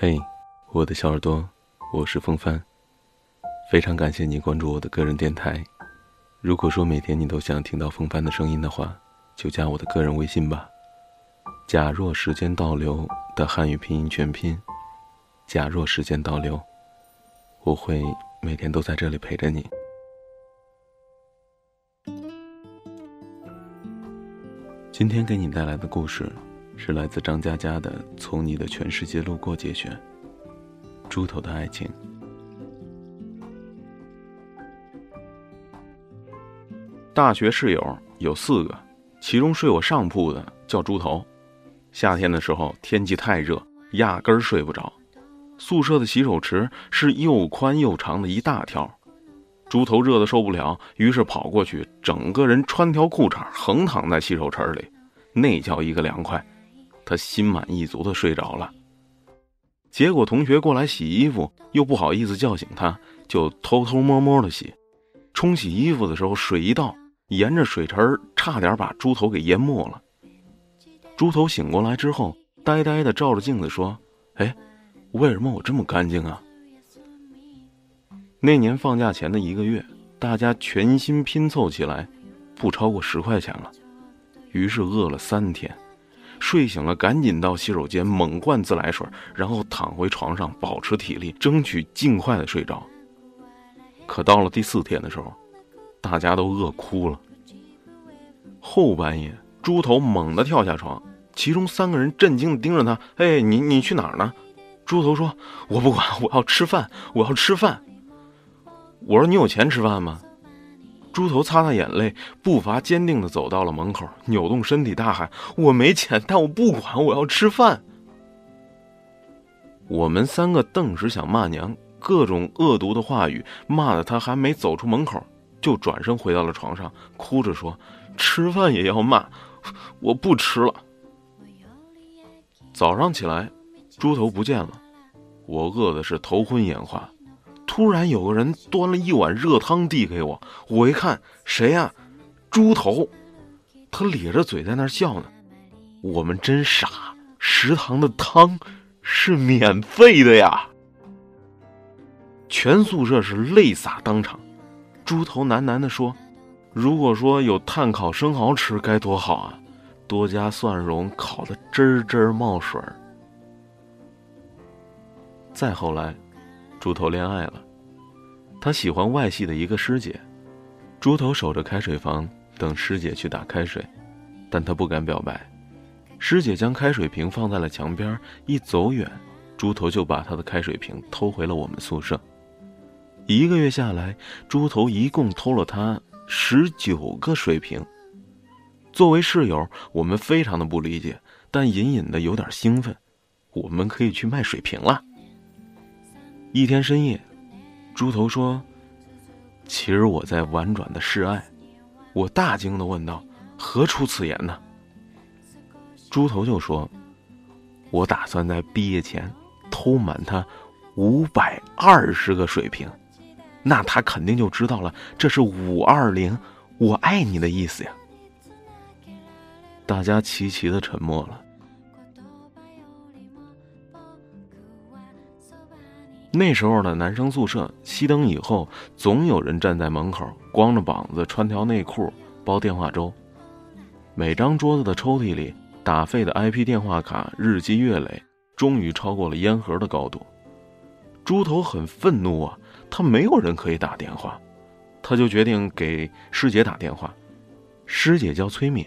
嘿，我的小耳朵，我是风帆。非常感谢你关注我的个人电台。如果说每天你都想听到风帆的声音的话，就加我的个人微信吧。假若时间倒流的汉语拼音全拼，假若时间倒流，我会每天都在这里陪着你。今天给你带来的故事。是来自张嘉佳的《从你的全世界路过》节选，《猪头的爱情》。大学室友有四个，其中睡我上铺的叫猪头。夏天的时候，天气太热，压根儿睡不着。宿舍的洗手池是又宽又长的一大条，猪头热的受不了，于是跑过去，整个人穿条裤衩横躺在洗手池里，那叫一个凉快。他心满意足的睡着了，结果同学过来洗衣服，又不好意思叫醒他，就偷偷摸摸的洗。冲洗衣服的时候，水一倒，沿着水池差点把猪头给淹没了。猪头醒过来之后，呆呆的照着镜子说：“哎，为什么我这么干净啊？”那年放假前的一个月，大家全心拼凑起来，不超过十块钱了，于是饿了三天。睡醒了，赶紧到洗手间猛灌自来水，然后躺回床上保持体力，争取尽快的睡着。可到了第四天的时候，大家都饿哭了。后半夜，猪头猛地跳下床，其中三个人震惊的盯着他：“哎，你你去哪儿呢？”猪头说：“我不管，我要吃饭，我要吃饭。”我说：“你有钱吃饭吗？”猪头擦擦眼泪，步伐坚定地走到了门口，扭动身体大喊：“我没钱，但我不管，我要吃饭。”我们三个顿时想骂娘，各种恶毒的话语骂的他还没走出门口，就转身回到了床上，哭着说：“吃饭也要骂，我不吃了。”早上起来，猪头不见了，我饿的是头昏眼花。突然有个人端了一碗热汤递给我，我一看谁呀？猪头，他咧着嘴在那笑呢。我们真傻，食堂的汤是免费的呀！全宿舍是泪洒当场。猪头喃喃地说：“如果说有炭烤生蚝吃该多好啊！多加蒜蓉，烤的汁汁冒水。”再后来，猪头恋爱了。他喜欢外系的一个师姐，猪头守着开水房等师姐去打开水，但他不敢表白。师姐将开水瓶放在了墙边，一走远，猪头就把他的开水瓶偷回了我们宿舍。一个月下来，猪头一共偷了他十九个水瓶。作为室友，我们非常的不理解，但隐隐的有点兴奋，我们可以去卖水瓶了。一天深夜。猪头说：“其实我在婉转的示爱。”我大惊的问道：“何出此言呢？”猪头就说：“我打算在毕业前偷满他五百二十个水瓶，那他肯定就知道了，这是五二零我爱你的意思呀。”大家齐齐的沉默了。那时候的男生宿舍，熄灯以后，总有人站在门口，光着膀子，穿条内裤，煲电话粥。每张桌子的抽屉里，打废的 IP 电话卡日积月累，终于超过了烟盒的高度。猪头很愤怒啊，他没有人可以打电话，他就决定给师姐打电话。师姐叫崔敏，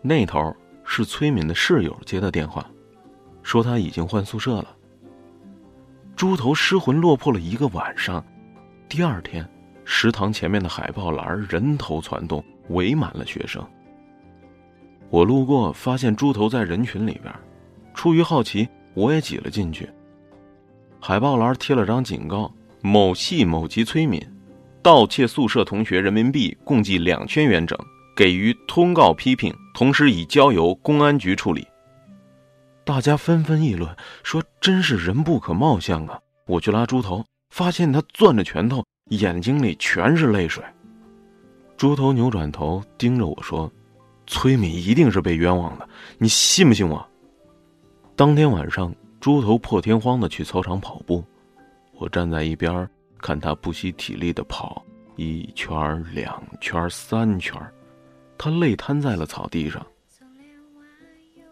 那头是崔敏的室友接的电话，说他已经换宿舍了。猪头失魂落魄了一个晚上，第二天，食堂前面的海报栏人头攒动，围满了学生。我路过，发现猪头在人群里边，出于好奇，我也挤了进去。海报栏贴了张警告：某系某级催眠，盗窃宿舍同学人民币共计两千元整，给予通告批评，同时已交由公安局处理。大家纷纷议论，说：“真是人不可貌相啊！”我去拉猪头，发现他攥着拳头，眼睛里全是泪水。猪头扭转头盯着我说：“崔敏一定是被冤枉的，你信不信我？”当天晚上，猪头破天荒的去操场跑步，我站在一边看他不惜体力的跑一圈、两圈、三圈，他累瘫在了草地上。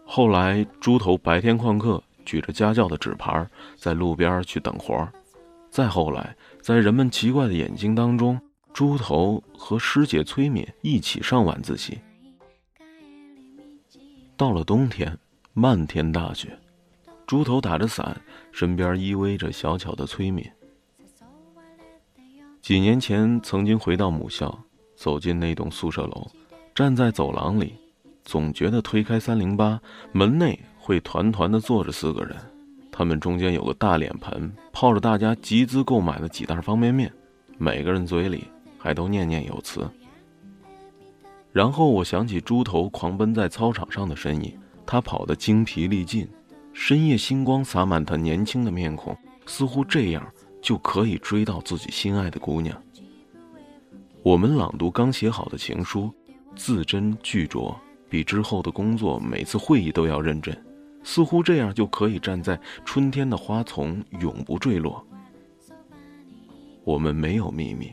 后来，猪头白天旷课，举着家教的纸牌，在路边去等活儿再后来，在人们奇怪的眼睛当中，猪头和师姐崔敏一起上晚自习。到了冬天，漫天大雪。猪头打着伞，身边依偎着小巧的崔敏。几年前，曾经回到母校，走进那栋宿舍楼，站在走廊里，总觉得推开三零八门内会团团的坐着四个人，他们中间有个大脸盆，泡着大家集资购买的几袋方便面，每个人嘴里还都念念有词。然后我想起猪头狂奔在操场上的身影，他跑得精疲力尽。深夜星光洒满他年轻的面孔，似乎这样就可以追到自己心爱的姑娘。我们朗读刚写好的情书，字斟句酌，比之后的工作每次会议都要认真，似乎这样就可以站在春天的花丛，永不坠落。我们没有秘密，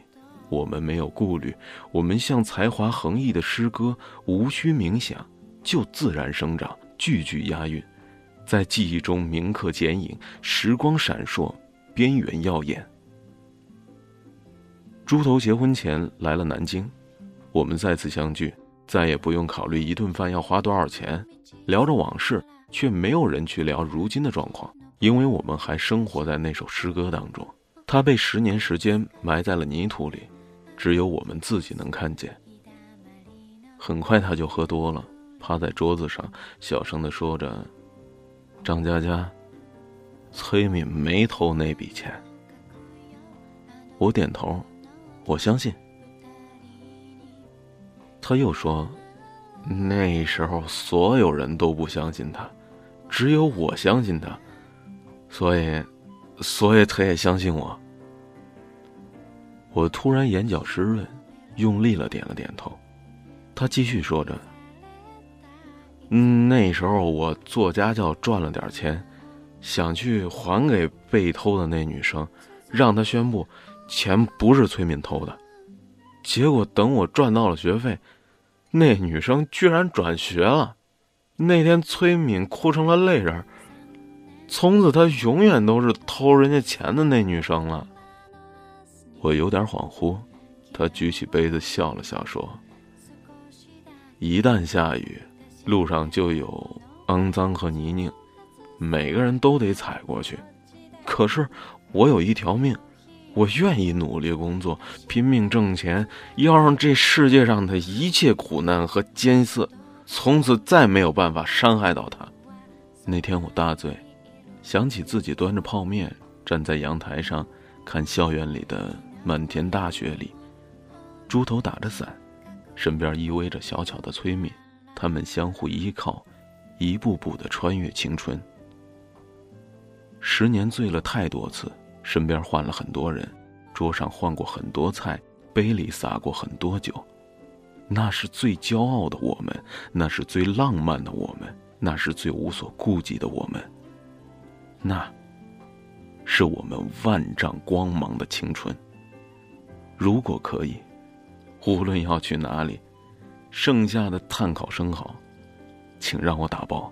我们没有顾虑，我们像才华横溢的诗歌，无需冥想，就自然生长，句句押韵。在记忆中铭刻剪影，时光闪烁，边缘耀眼。猪头结婚前来了南京，我们再次相聚，再也不用考虑一顿饭要花多少钱，聊着往事，却没有人去聊如今的状况，因为我们还生活在那首诗歌当中。他被十年时间埋在了泥土里，只有我们自己能看见。很快他就喝多了，趴在桌子上，小声的说着。张佳佳，崔敏没偷那笔钱。我点头，我相信。他又说：“那时候所有人都不相信他，只有我相信他，所以，所以他也相信我。”我突然眼角湿润，用力了点了点头。他继续说着。那时候我做家教赚了点钱，想去还给被偷的那女生，让她宣布钱不是崔敏偷的。结果等我赚到了学费，那女生居然转学了。那天崔敏哭成了泪人，从此她永远都是偷人家钱的那女生了。我有点恍惚，他举起杯子笑了笑说：“一旦下雨。”路上就有肮脏和泥泞，每个人都得踩过去。可是我有一条命，我愿意努力工作，拼命挣钱，要让这世界上的一切苦难和艰涩，从此再没有办法伤害到他。那天我大醉，想起自己端着泡面站在阳台上，看校园里的满天大雪里，猪头打着伞，身边依偎着小巧的崔敏。他们相互依靠，一步步的穿越青春。十年醉了太多次，身边换了很多人，桌上换过很多菜，杯里洒过很多酒。那是最骄傲的我们，那是最浪漫的我们，那是最无所顾忌的我们。那，是我们万丈光芒的青春。如果可以，无论要去哪里。剩下的碳烤生蚝，请让我打包。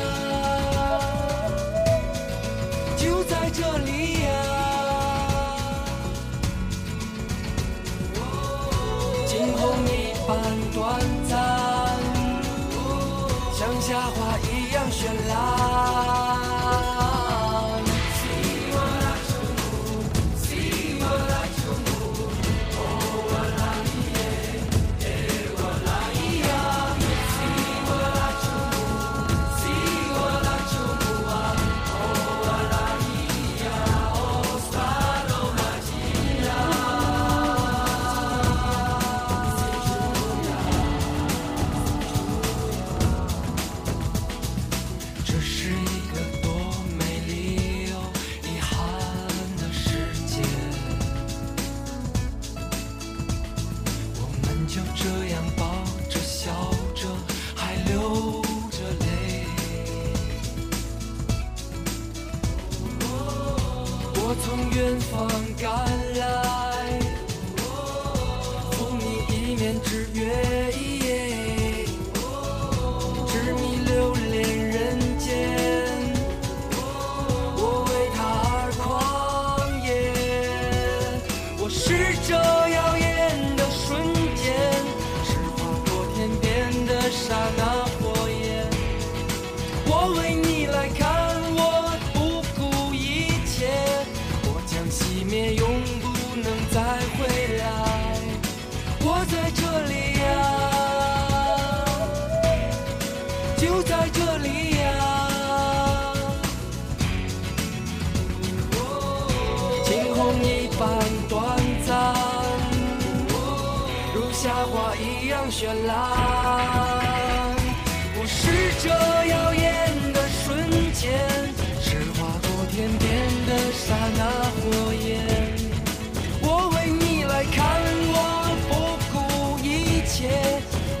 从里呀、惊鸿一般短暂，如夏花一样绚烂。我是这耀眼的瞬间，是划过天边的刹那火焰。我为你来看，我不顾一切，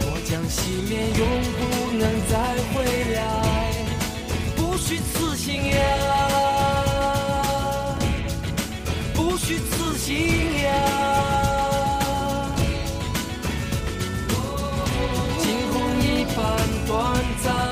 我将熄灭，永不能再回。不虚此行呀，不虚此行呀。惊鸿一般短暂，